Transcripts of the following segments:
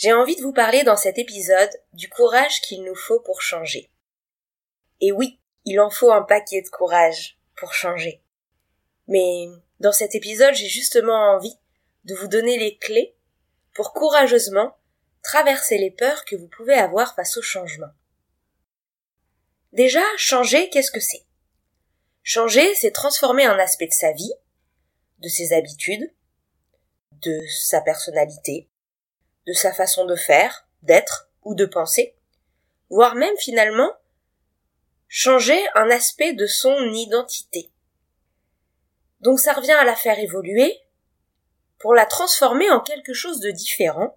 J'ai envie de vous parler dans cet épisode du courage qu'il nous faut pour changer. Et oui, il en faut un paquet de courage pour changer. Mais dans cet épisode, j'ai justement envie de vous donner les clés pour courageusement traverser les peurs que vous pouvez avoir face au changement. Déjà, changer, qu'est-ce que c'est? Changer, c'est transformer un aspect de sa vie, de ses habitudes, de sa personnalité, de sa façon de faire, d'être ou de penser, voire même finalement changer un aspect de son identité. Donc ça revient à la faire évoluer pour la transformer en quelque chose de différent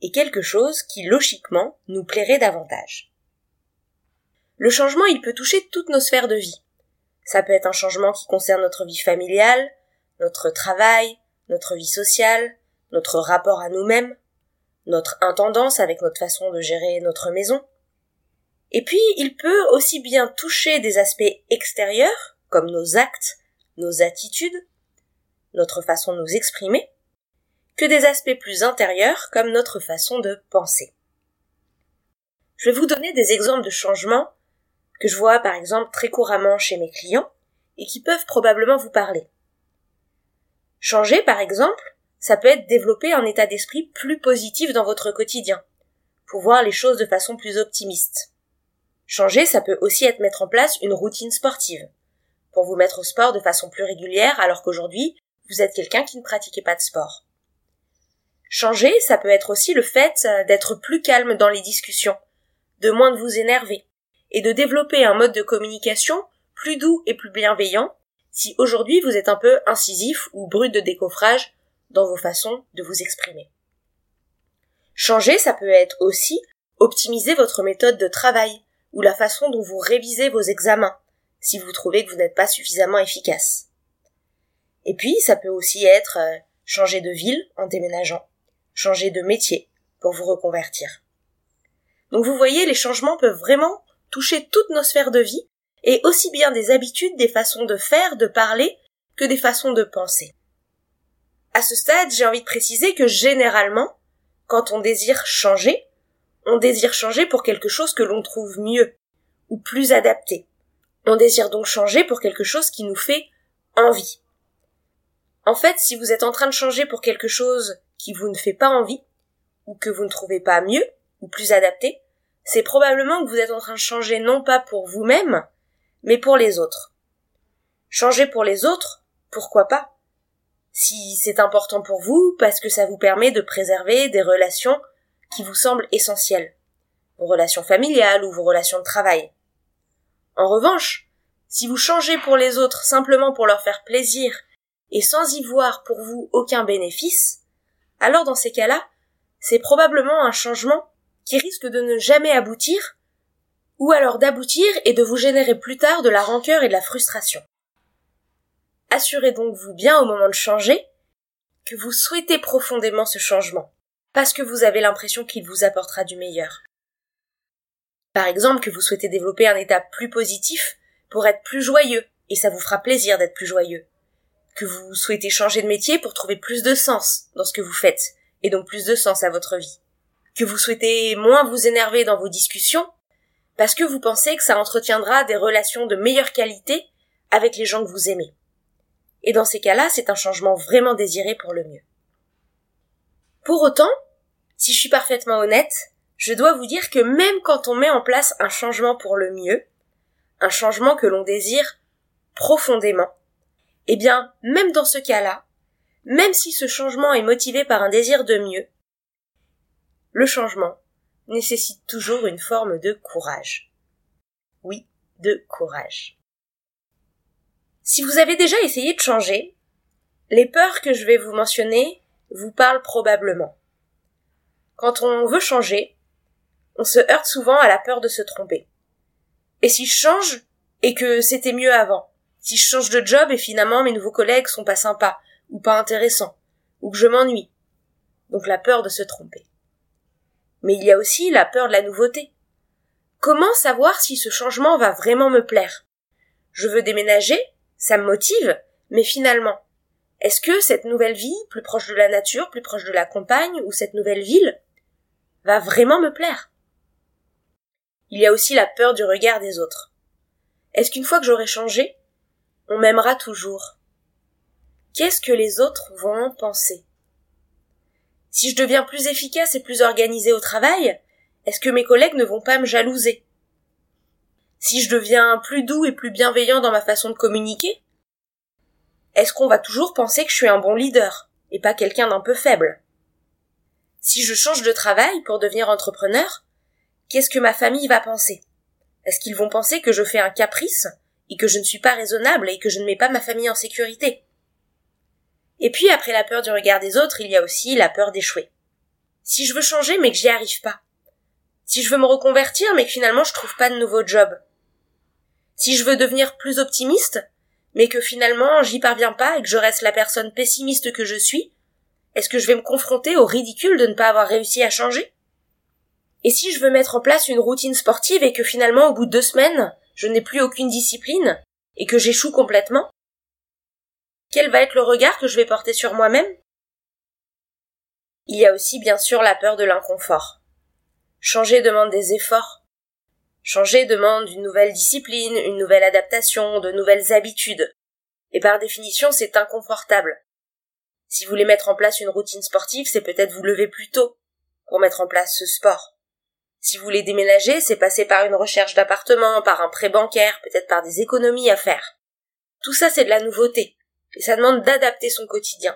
et quelque chose qui logiquement nous plairait davantage. Le changement, il peut toucher toutes nos sphères de vie. Ça peut être un changement qui concerne notre vie familiale, notre travail, notre vie sociale, notre rapport à nous-mêmes, notre intendance avec notre façon de gérer notre maison. Et puis, il peut aussi bien toucher des aspects extérieurs, comme nos actes, nos attitudes, notre façon de nous exprimer, que des aspects plus intérieurs, comme notre façon de penser. Je vais vous donner des exemples de changements que je vois par exemple très couramment chez mes clients et qui peuvent probablement vous parler. Changer, par exemple, ça peut être développer un état d'esprit plus positif dans votre quotidien, pour voir les choses de façon plus optimiste. Changer, ça peut aussi être mettre en place une routine sportive, pour vous mettre au sport de façon plus régulière alors qu'aujourd'hui, vous êtes quelqu'un qui ne pratiquait pas de sport. Changer, ça peut être aussi le fait euh, d'être plus calme dans les discussions, de moins de vous énerver, et de développer un mode de communication plus doux et plus bienveillant si aujourd'hui vous êtes un peu incisif ou brut de décoffrage dans vos façons de vous exprimer. Changer, ça peut être aussi optimiser votre méthode de travail ou la façon dont vous révisez vos examens si vous trouvez que vous n'êtes pas suffisamment efficace. Et puis, ça peut aussi être euh, changer de ville en déménageant, changer de métier pour vous reconvertir. Donc vous voyez, les changements peuvent vraiment toucher toutes nos sphères de vie, et aussi bien des habitudes, des façons de faire, de parler, que des façons de penser. À ce stade, j'ai envie de préciser que généralement, quand on désire changer, on désire changer pour quelque chose que l'on trouve mieux, ou plus adapté. On désire donc changer pour quelque chose qui nous fait envie. En fait, si vous êtes en train de changer pour quelque chose qui vous ne fait pas envie, ou que vous ne trouvez pas mieux, ou plus adapté, c'est probablement que vous êtes en train de changer non pas pour vous-même, mais pour les autres. Changer pour les autres, pourquoi pas? Si c'est important pour vous, parce que ça vous permet de préserver des relations qui vous semblent essentielles, vos relations familiales ou vos relations de travail. En revanche, si vous changez pour les autres simplement pour leur faire plaisir et sans y voir pour vous aucun bénéfice, alors dans ces cas-là, c'est probablement un changement qui risque de ne jamais aboutir, ou alors d'aboutir et de vous générer plus tard de la rancœur et de la frustration. Assurez donc vous bien au moment de changer que vous souhaitez profondément ce changement, parce que vous avez l'impression qu'il vous apportera du meilleur. Par exemple, que vous souhaitez développer un état plus positif pour être plus joyeux, et ça vous fera plaisir d'être plus joyeux. Que vous souhaitez changer de métier pour trouver plus de sens dans ce que vous faites, et donc plus de sens à votre vie. Que vous souhaitez moins vous énerver dans vos discussions, parce que vous pensez que ça entretiendra des relations de meilleure qualité avec les gens que vous aimez. Et dans ces cas-là, c'est un changement vraiment désiré pour le mieux. Pour autant, si je suis parfaitement honnête, je dois vous dire que même quand on met en place un changement pour le mieux, un changement que l'on désire profondément, eh bien, même dans ce cas-là, même si ce changement est motivé par un désir de mieux, le changement nécessite toujours une forme de courage. Oui, de courage. Si vous avez déjà essayé de changer, les peurs que je vais vous mentionner vous parlent probablement. Quand on veut changer, on se heurte souvent à la peur de se tromper. Et si je change et que c'était mieux avant, si je change de job et finalement mes nouveaux collègues sont pas sympas ou pas intéressants, ou que je m'ennuie. Donc la peur de se tromper. Mais il y a aussi la peur de la nouveauté. Comment savoir si ce changement va vraiment me plaire? Je veux déménager, ça me motive, mais finalement, est-ce que cette nouvelle vie, plus proche de la nature, plus proche de la campagne, ou cette nouvelle ville, va vraiment me plaire? Il y a aussi la peur du regard des autres. Est-ce qu'une fois que j'aurai changé, on m'aimera toujours? Qu'est-ce que les autres vont en penser? Si je deviens plus efficace et plus organisée au travail, est-ce que mes collègues ne vont pas me jalouser? Si je deviens plus doux et plus bienveillant dans ma façon de communiquer, est-ce qu'on va toujours penser que je suis un bon leader et pas quelqu'un d'un peu faible? Si je change de travail pour devenir entrepreneur, qu'est-ce que ma famille va penser? Est-ce qu'ils vont penser que je fais un caprice et que je ne suis pas raisonnable et que je ne mets pas ma famille en sécurité? Et puis après la peur du regard des autres, il y a aussi la peur d'échouer. Si je veux changer mais que j'y arrive pas. Si je veux me reconvertir mais que finalement je trouve pas de nouveau job. Si je veux devenir plus optimiste mais que finalement j'y parviens pas et que je reste la personne pessimiste que je suis, est-ce que je vais me confronter au ridicule de ne pas avoir réussi à changer? Et si je veux mettre en place une routine sportive et que finalement au bout de deux semaines, je n'ai plus aucune discipline et que j'échoue complètement Quel va être le regard que je vais porter sur moi-même? Il y a aussi bien sûr la peur de l'inconfort. Changer demande des efforts, Changer demande une nouvelle discipline, une nouvelle adaptation, de nouvelles habitudes. Et par définition, c'est inconfortable. Si vous voulez mettre en place une routine sportive, c'est peut-être vous lever plus tôt pour mettre en place ce sport. Si vous voulez déménager, c'est passer par une recherche d'appartement, par un prêt bancaire, peut-être par des économies à faire. Tout ça, c'est de la nouveauté. Et ça demande d'adapter son quotidien.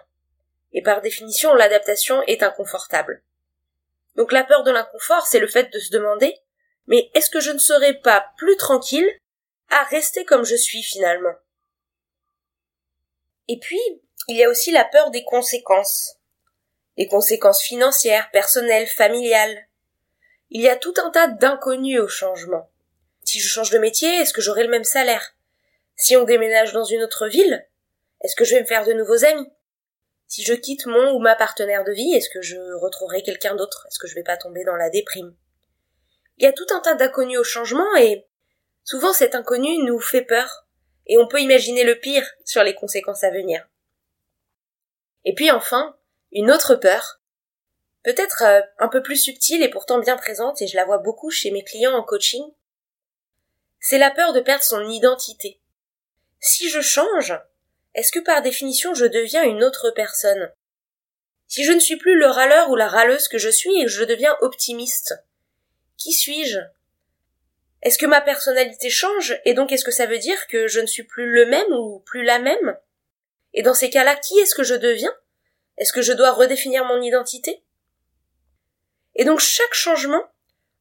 Et par définition, l'adaptation est inconfortable. Donc la peur de l'inconfort, c'est le fait de se demander mais est-ce que je ne serais pas plus tranquille à rester comme je suis finalement? Et puis, il y a aussi la peur des conséquences. Les conséquences financières, personnelles, familiales. Il y a tout un tas d'inconnus au changement. Si je change de métier, est-ce que j'aurai le même salaire? Si on déménage dans une autre ville, est-ce que je vais me faire de nouveaux amis? Si je quitte mon ou ma partenaire de vie, est-ce que je retrouverai quelqu'un d'autre? Est-ce que je vais pas tomber dans la déprime? Il y a tout un tas d'inconnus au changement et souvent cet inconnu nous fait peur et on peut imaginer le pire sur les conséquences à venir. Et puis enfin, une autre peur, peut-être euh, un peu plus subtile et pourtant bien présente et je la vois beaucoup chez mes clients en coaching, c'est la peur de perdre son identité. Si je change, est-ce que par définition je deviens une autre personne? Si je ne suis plus le râleur ou la râleuse que je suis je deviens optimiste, qui suis-je? Est-ce que ma personnalité change? Et donc est-ce que ça veut dire que je ne suis plus le même ou plus la même? Et dans ces cas-là, qui est-ce que je deviens? Est-ce que je dois redéfinir mon identité? Et donc chaque changement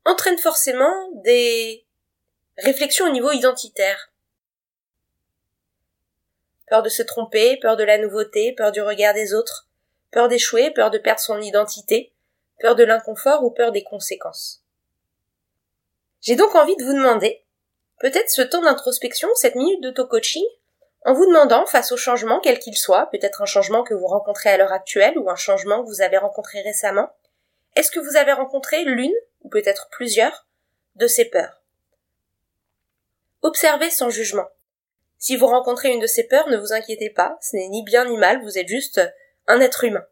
entraîne forcément des réflexions au niveau identitaire. Peur de se tromper, peur de la nouveauté, peur du regard des autres, peur d'échouer, peur de perdre son identité, peur de l'inconfort ou peur des conséquences. J'ai donc envie de vous demander, peut-être ce temps d'introspection, cette minute d'auto-coaching, en vous demandant, face au changement, quel qu'il soit, peut-être un changement que vous rencontrez à l'heure actuelle ou un changement que vous avez rencontré récemment, est-ce que vous avez rencontré l'une, ou peut-être plusieurs, de ces peurs? Observez sans jugement. Si vous rencontrez une de ces peurs, ne vous inquiétez pas, ce n'est ni bien ni mal, vous êtes juste un être humain.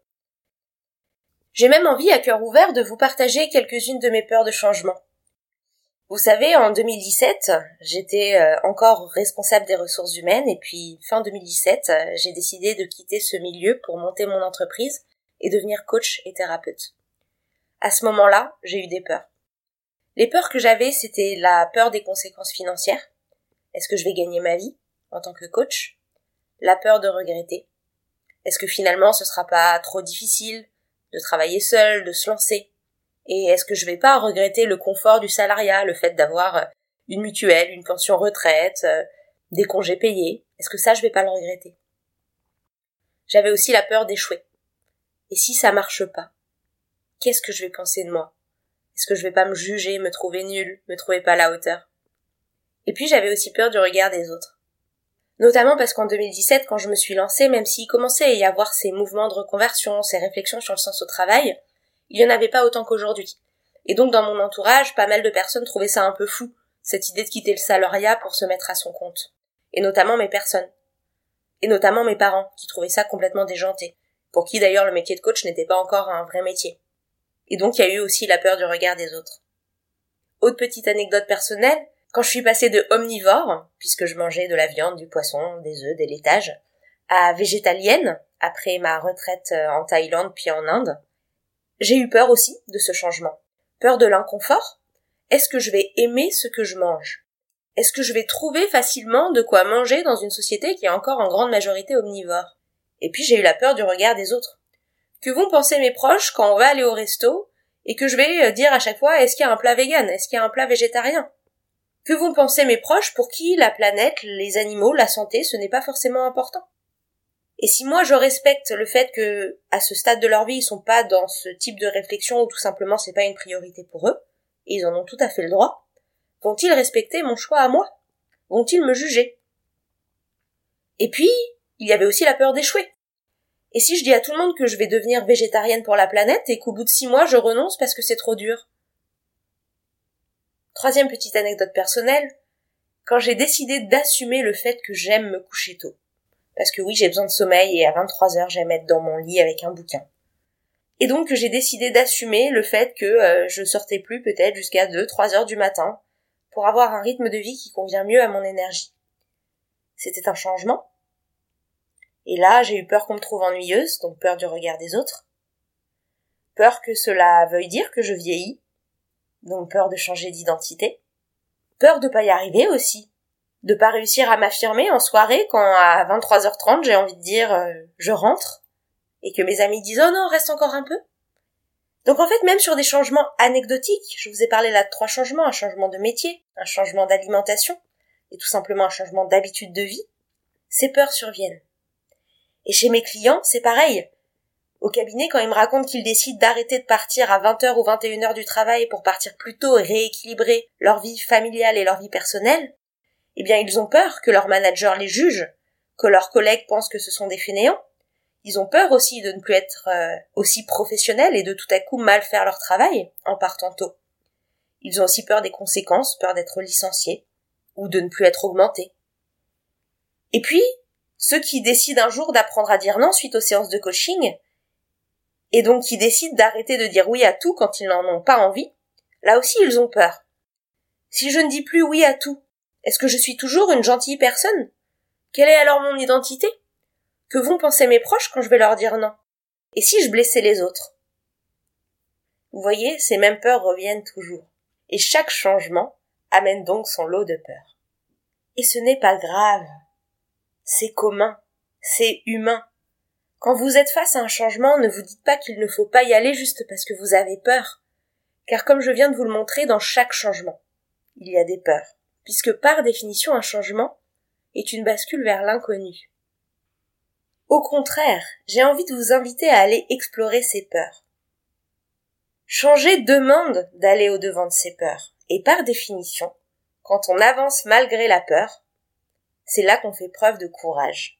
J'ai même envie, à cœur ouvert, de vous partager quelques-unes de mes peurs de changement. Vous savez, en 2017, j'étais euh, encore responsable des ressources humaines et puis fin 2017, euh, j'ai décidé de quitter ce milieu pour monter mon entreprise et devenir coach et thérapeute. À ce moment-là, j'ai eu des peurs. Les peurs que j'avais, c'était la peur des conséquences financières. Est-ce que je vais gagner ma vie en tant que coach? La peur de regretter. Est-ce que finalement ce sera pas trop difficile de travailler seul, de se lancer? Et est-ce que je vais pas regretter le confort du salariat, le fait d'avoir euh, une mutuelle, une pension retraite, euh, des congés payés? Est-ce que ça, je vais pas le regretter? J'avais aussi la peur d'échouer. Et si ça marche pas Qu'est-ce que je vais penser de moi? Est-ce que je vais pas me juger, me trouver nulle, me trouver pas à la hauteur? Et puis j'avais aussi peur du regard des autres. Notamment parce qu'en 2017, quand je me suis lancée, même s'il commençait à y avoir ces mouvements de reconversion, ces réflexions sur le sens au travail, il n'y en avait pas autant qu'aujourd'hui. Et donc dans mon entourage, pas mal de personnes trouvaient ça un peu fou, cette idée de quitter le salariat pour se mettre à son compte. Et notamment mes personnes. Et notamment mes parents, qui trouvaient ça complètement déjanté. Pour qui d'ailleurs le métier de coach n'était pas encore un vrai métier. Et donc il y a eu aussi la peur du regard des autres. Autre petite anecdote personnelle, quand je suis passée de omnivore, puisque je mangeais de la viande, du poisson, des œufs, des laitages, à végétalienne, après ma retraite euh, en Thaïlande puis en Inde, j'ai eu peur aussi de ce changement. Peur de l'inconfort? Est-ce que je vais aimer ce que je mange? Est-ce que je vais trouver facilement de quoi manger dans une société qui est encore en grande majorité omnivore? Et puis j'ai eu la peur du regard des autres. Que vont penser mes proches quand on va aller au resto et que je vais euh, dire à chaque fois est-ce qu'il y a un plat vegan? Est-ce qu'il y a un plat végétarien? Que vont penser mes proches pour qui la planète, les animaux, la santé, ce n'est pas forcément important? Et si moi je respecte le fait que, à ce stade de leur vie, ils sont pas dans ce type de réflexion ou tout simplement c'est pas une priorité pour eux, et ils en ont tout à fait le droit, vont-ils respecter mon choix à moi? Vont-ils me juger? Et puis, il y avait aussi la peur d'échouer. Et si je dis à tout le monde que je vais devenir végétarienne pour la planète et qu'au bout de six mois je renonce parce que c'est trop dur? Troisième petite anecdote personnelle, quand j'ai décidé d'assumer le fait que j'aime me coucher tôt parce que oui, j'ai besoin de sommeil et à 23 heures, j'aime être dans mon lit avec un bouquin. Et donc j'ai décidé d'assumer le fait que euh, je sortais plus peut-être jusqu'à 2 3 heures du matin pour avoir un rythme de vie qui convient mieux à mon énergie. C'était un changement. Et là, j'ai eu peur qu'on me trouve ennuyeuse, donc peur du regard des autres. Peur que cela veuille dire que je vieillis, donc peur de changer d'identité. Peur de pas y arriver aussi, de pas réussir à m'affirmer en soirée quand à 23h30 j'ai envie de dire euh, je rentre et que mes amis disent oh non reste encore un peu. Donc en fait même sur des changements anecdotiques, je vous ai parlé là de trois changements, un changement de métier, un changement d'alimentation et tout simplement un changement d'habitude de vie, ces peurs surviennent. Et chez mes clients, c'est pareil. Au cabinet, quand ils me racontent qu'ils décident d'arrêter de partir à 20h ou 21h du travail pour partir plus tôt et rééquilibrer leur vie familiale et leur vie personnelle, eh bien ils ont peur que leur manager les juge, que leurs collègues pensent que ce sont des fainéants. Ils ont peur aussi de ne plus être euh, aussi professionnels et de tout à coup mal faire leur travail en partant tôt. Ils ont aussi peur des conséquences, peur d'être licenciés ou de ne plus être augmentés. Et puis, ceux qui décident un jour d'apprendre à dire non suite aux séances de coaching, et donc qui décident d'arrêter de dire oui à tout quand ils n'en ont pas envie, là aussi ils ont peur. Si je ne dis plus oui à tout, est-ce que je suis toujours une gentille personne? Quelle est alors mon identité? Que vont penser mes proches quand je vais leur dire non? Et si je blessais les autres? Vous voyez, ces mêmes peurs reviennent toujours. Et chaque changement amène donc son lot de peurs. Et ce n'est pas grave. C'est commun. C'est humain. Quand vous êtes face à un changement, ne vous dites pas qu'il ne faut pas y aller juste parce que vous avez peur. Car comme je viens de vous le montrer, dans chaque changement, il y a des peurs puisque par définition un changement est une bascule vers l'inconnu. Au contraire, j'ai envie de vous inviter à aller explorer ces peurs. Changer demande d'aller au devant de ces peurs, et par définition, quand on avance malgré la peur, c'est là qu'on fait preuve de courage.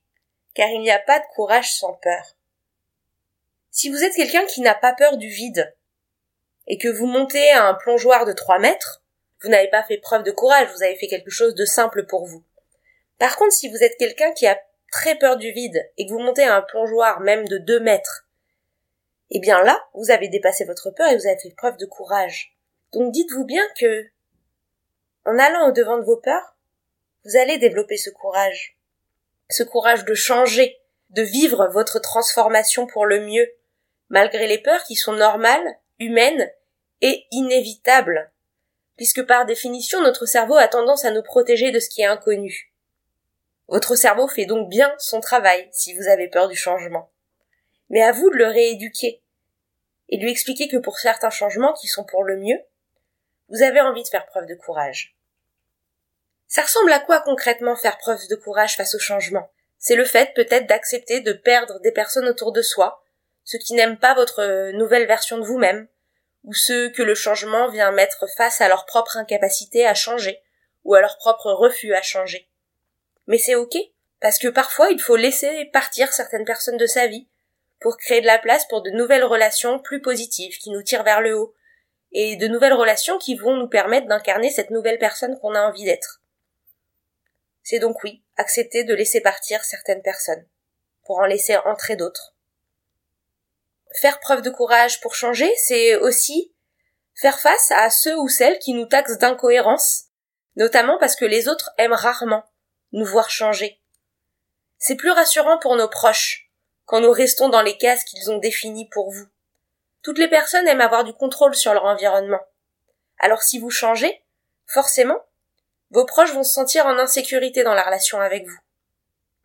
Car il n'y a pas de courage sans peur. Si vous êtes quelqu'un qui n'a pas peur du vide, et que vous montez à un plongeoir de trois mètres, vous n'avez pas fait preuve de courage, vous avez fait quelque chose de simple pour vous. Par contre, si vous êtes quelqu'un qui a très peur du vide et que vous montez à un plongeoir même de deux mètres, eh bien là, vous avez dépassé votre peur et vous avez fait preuve de courage. Donc dites-vous bien que, en allant au devant de vos peurs, vous allez développer ce courage. Ce courage de changer, de vivre votre transformation pour le mieux, malgré les peurs qui sont normales, humaines et inévitables puisque par définition notre cerveau a tendance à nous protéger de ce qui est inconnu. Votre cerveau fait donc bien son travail si vous avez peur du changement. Mais à vous de le rééduquer et lui expliquer que pour certains changements qui sont pour le mieux, vous avez envie de faire preuve de courage. Ça ressemble à quoi concrètement faire preuve de courage face au changement? C'est le fait peut-être d'accepter de perdre des personnes autour de soi, ceux qui n'aiment pas votre nouvelle version de vous-même, ou ceux que le changement vient mettre face à leur propre incapacité à changer, ou à leur propre refus à changer. Mais c'est ok, parce que parfois il faut laisser partir certaines personnes de sa vie, pour créer de la place pour de nouvelles relations plus positives qui nous tirent vers le haut, et de nouvelles relations qui vont nous permettre d'incarner cette nouvelle personne qu'on a envie d'être. C'est donc oui, accepter de laisser partir certaines personnes, pour en laisser entrer d'autres. Faire preuve de courage pour changer, c'est aussi faire face à ceux ou celles qui nous taxent d'incohérence, notamment parce que les autres aiment rarement nous voir changer. C'est plus rassurant pour nos proches quand nous restons dans les cases qu'ils ont définies pour vous. Toutes les personnes aiment avoir du contrôle sur leur environnement. Alors si vous changez, forcément, vos proches vont se sentir en insécurité dans la relation avec vous.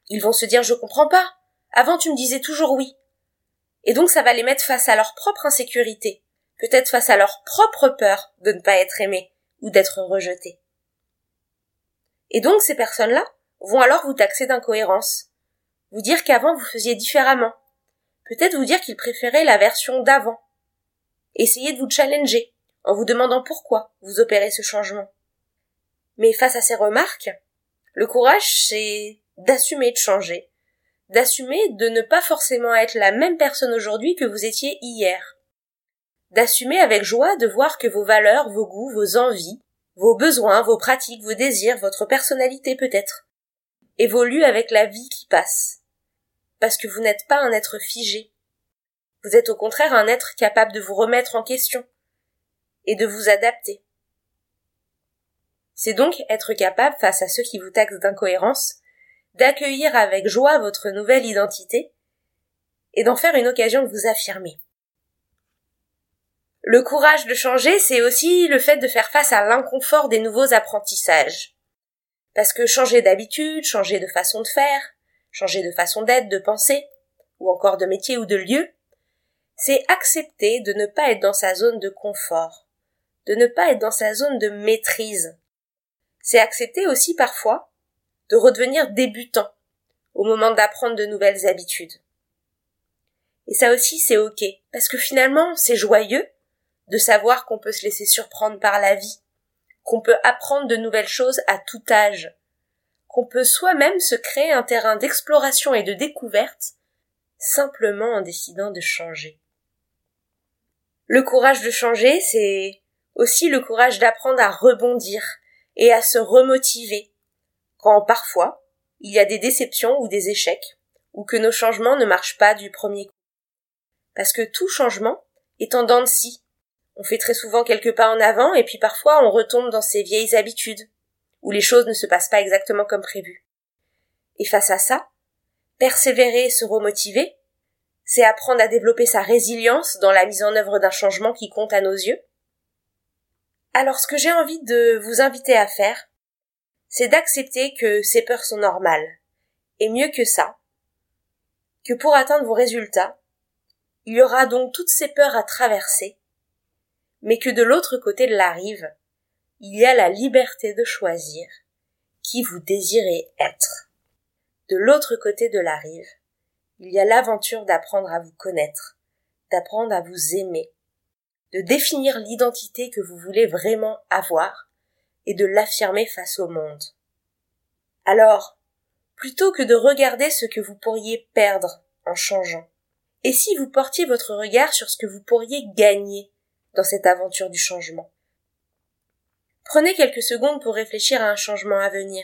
Ils vont se dire je comprends pas. Avant tu me disais toujours oui. Et donc ça va les mettre face à leur propre insécurité, peut-être face à leur propre peur de ne pas être aimés ou d'être rejetés. Et donc ces personnes-là vont alors vous taxer d'incohérence, vous dire qu'avant vous faisiez différemment, peut-être vous dire qu'ils préféraient la version d'avant, essayez de vous challenger en vous demandant pourquoi vous opérez ce changement. Mais face à ces remarques, le courage, c'est d'assumer de changer, d'assumer de ne pas forcément être la même personne aujourd'hui que vous étiez hier, d'assumer avec joie de voir que vos valeurs, vos goûts, vos envies, vos besoins, vos pratiques, vos désirs, votre personnalité peut-être, évoluent avec la vie qui passe, parce que vous n'êtes pas un être figé, vous êtes au contraire un être capable de vous remettre en question et de vous adapter. C'est donc être capable, face à ceux qui vous taxent d'incohérence, d'accueillir avec joie votre nouvelle identité et d'en faire une occasion de vous affirmer. Le courage de changer, c'est aussi le fait de faire face à l'inconfort des nouveaux apprentissages. Parce que changer d'habitude, changer de façon de faire, changer de façon d'être, de penser, ou encore de métier ou de lieu, c'est accepter de ne pas être dans sa zone de confort, de ne pas être dans sa zone de maîtrise. C'est accepter aussi parfois de redevenir débutant au moment d'apprendre de nouvelles habitudes. Et ça aussi c'est ok, parce que finalement c'est joyeux de savoir qu'on peut se laisser surprendre par la vie, qu'on peut apprendre de nouvelles choses à tout âge, qu'on peut soi-même se créer un terrain d'exploration et de découverte simplement en décidant de changer. Le courage de changer, c'est aussi le courage d'apprendre à rebondir et à se remotiver quand parfois il y a des déceptions ou des échecs ou que nos changements ne marchent pas du premier coup. Parce que tout changement est en dents de scie. On fait très souvent quelques pas en avant et puis parfois on retombe dans ses vieilles habitudes où les choses ne se passent pas exactement comme prévu. Et face à ça, persévérer et se remotiver, c'est apprendre à développer sa résilience dans la mise en œuvre d'un changement qui compte à nos yeux. Alors ce que j'ai envie de vous inviter à faire, c'est d'accepter que ces peurs sont normales. Et mieux que ça, que pour atteindre vos résultats, il y aura donc toutes ces peurs à traverser, mais que de l'autre côté de la rive, il y a la liberté de choisir qui vous désirez être. De l'autre côté de la rive, il y a l'aventure d'apprendre à vous connaître, d'apprendre à vous aimer, de définir l'identité que vous voulez vraiment avoir et de l'affirmer face au monde. Alors, plutôt que de regarder ce que vous pourriez perdre en changeant, et si vous portiez votre regard sur ce que vous pourriez gagner dans cette aventure du changement? Prenez quelques secondes pour réfléchir à un changement à venir.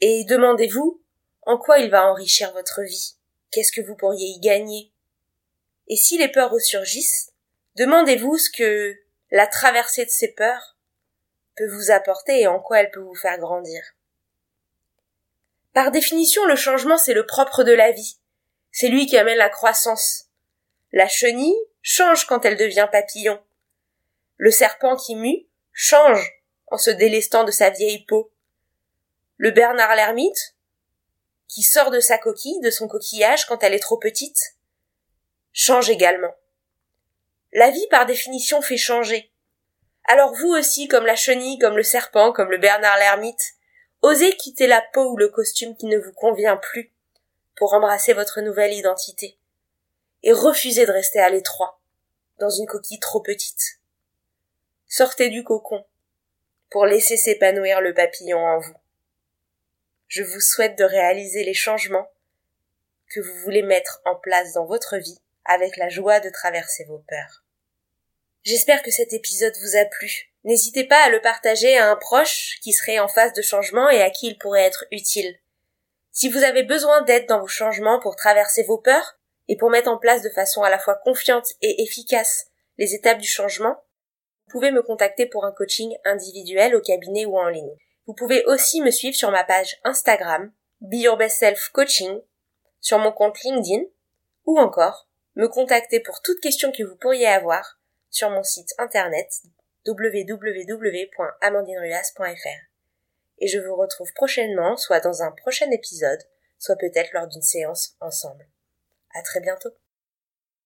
Et demandez-vous en quoi il va enrichir votre vie Qu'est-ce que vous pourriez y gagner? Et si les peurs ressurgissent, demandez-vous ce que la traversée de ces peurs vous apporter et en quoi elle peut vous faire grandir. Par définition, le changement, c'est le propre de la vie. C'est lui qui amène la croissance. La chenille change quand elle devient papillon. Le serpent qui mue change en se délestant de sa vieille peau. Le Bernard l'ermite qui sort de sa coquille, de son coquillage quand elle est trop petite, change également. La vie, par définition, fait changer. Alors vous aussi, comme la chenille, comme le serpent, comme le Bernard l'ermite, osez quitter la peau ou le costume qui ne vous convient plus pour embrasser votre nouvelle identité. Et refusez de rester à l'étroit. dans une coquille trop petite. Sortez du cocon pour laisser s'épanouir le papillon en vous. Je vous souhaite de réaliser les changements que vous voulez mettre en place dans votre vie avec la joie de traverser vos peurs. J'espère que cet épisode vous a plu. N'hésitez pas à le partager à un proche qui serait en phase de changement et à qui il pourrait être utile. Si vous avez besoin d'aide dans vos changements pour traverser vos peurs et pour mettre en place de façon à la fois confiante et efficace les étapes du changement, vous pouvez me contacter pour un coaching individuel au cabinet ou en ligne. Vous pouvez aussi me suivre sur ma page Instagram, Be Your Best Self Coaching, sur mon compte LinkedIn, ou encore me contacter pour toute question que vous pourriez avoir sur mon site internet www.amandineruas.fr. Et je vous retrouve prochainement, soit dans un prochain épisode, soit peut-être lors d'une séance ensemble. À très bientôt.